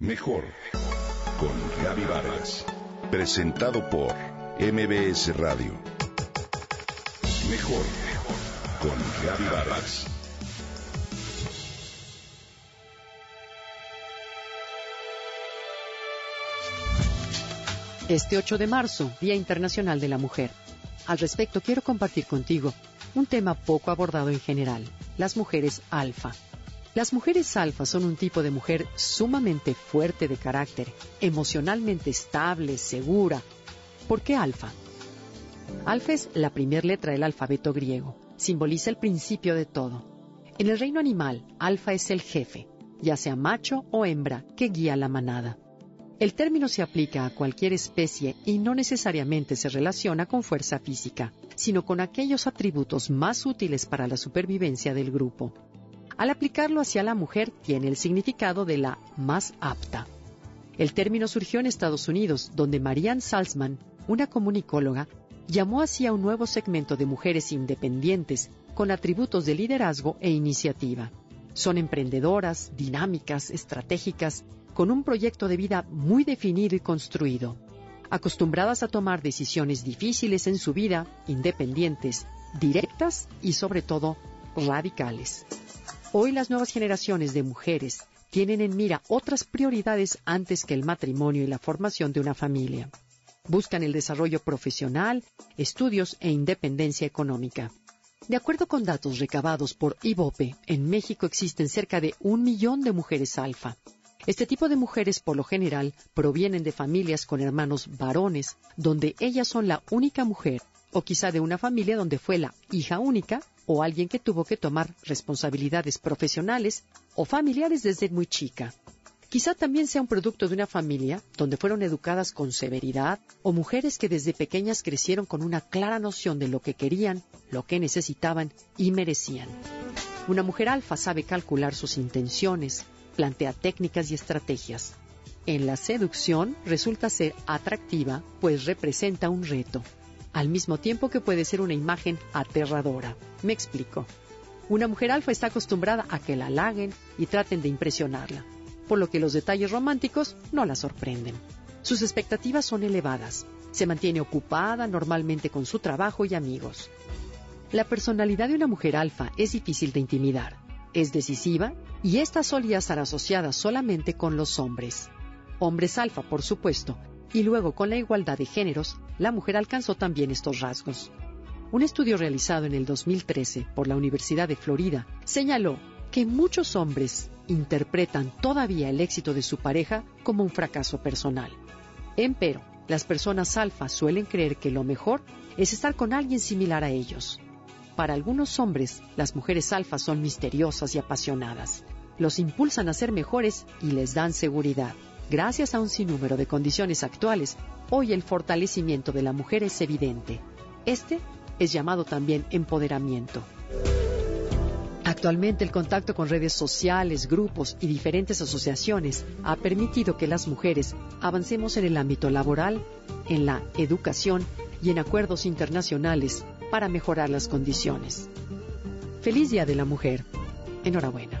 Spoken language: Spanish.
Mejor con Gaby Vargas. Presentado por MBS Radio. Mejor con Gaby Vargas. Este 8 de marzo, Día Internacional de la Mujer. Al respecto, quiero compartir contigo un tema poco abordado en general, las mujeres alfa. Las mujeres alfa son un tipo de mujer sumamente fuerte de carácter, emocionalmente estable, segura. ¿Por qué alfa? Alfa es la primera letra del alfabeto griego, simboliza el principio de todo. En el reino animal, alfa es el jefe, ya sea macho o hembra, que guía la manada. El término se aplica a cualquier especie y no necesariamente se relaciona con fuerza física, sino con aquellos atributos más útiles para la supervivencia del grupo. Al aplicarlo hacia la mujer tiene el significado de la más apta. El término surgió en Estados Unidos, donde Marianne Salzman, una comunicóloga, llamó así a un nuevo segmento de mujeres independientes con atributos de liderazgo e iniciativa. Son emprendedoras, dinámicas, estratégicas, con un proyecto de vida muy definido y construido, acostumbradas a tomar decisiones difíciles en su vida, independientes, directas y sobre todo radicales. Hoy las nuevas generaciones de mujeres tienen en mira otras prioridades antes que el matrimonio y la formación de una familia. Buscan el desarrollo profesional, estudios e independencia económica. De acuerdo con datos recabados por IVOPE, en México existen cerca de un millón de mujeres alfa. Este tipo de mujeres, por lo general, provienen de familias con hermanos varones, donde ellas son la única mujer, o quizá de una familia donde fue la hija única, o alguien que tuvo que tomar responsabilidades profesionales o familiares desde muy chica. Quizá también sea un producto de una familia donde fueron educadas con severidad o mujeres que desde pequeñas crecieron con una clara noción de lo que querían, lo que necesitaban y merecían. Una mujer alfa sabe calcular sus intenciones, plantea técnicas y estrategias. En la seducción resulta ser atractiva, pues representa un reto, al mismo tiempo que puede ser una imagen aterradora. Me explico. Una mujer alfa está acostumbrada a que la halaguen y traten de impresionarla, por lo que los detalles románticos no la sorprenden. Sus expectativas son elevadas. Se mantiene ocupada normalmente con su trabajo y amigos. La personalidad de una mujer alfa es difícil de intimidar es decisiva y esta solía estar asociada solamente con los hombres. Hombres alfa, por supuesto, y luego con la igualdad de géneros, la mujer alcanzó también estos rasgos. Un estudio realizado en el 2013 por la Universidad de Florida señaló que muchos hombres interpretan todavía el éxito de su pareja como un fracaso personal. Empero, las personas alfa suelen creer que lo mejor es estar con alguien similar a ellos. Para algunos hombres, las mujeres alfa son misteriosas y apasionadas. Los impulsan a ser mejores y les dan seguridad. Gracias a un sinnúmero de condiciones actuales, hoy el fortalecimiento de la mujer es evidente. Este es llamado también empoderamiento. Actualmente el contacto con redes sociales, grupos y diferentes asociaciones ha permitido que las mujeres avancemos en el ámbito laboral, en la educación y en acuerdos internacionales para mejorar las condiciones. Feliz Día de la Mujer. Enhorabuena.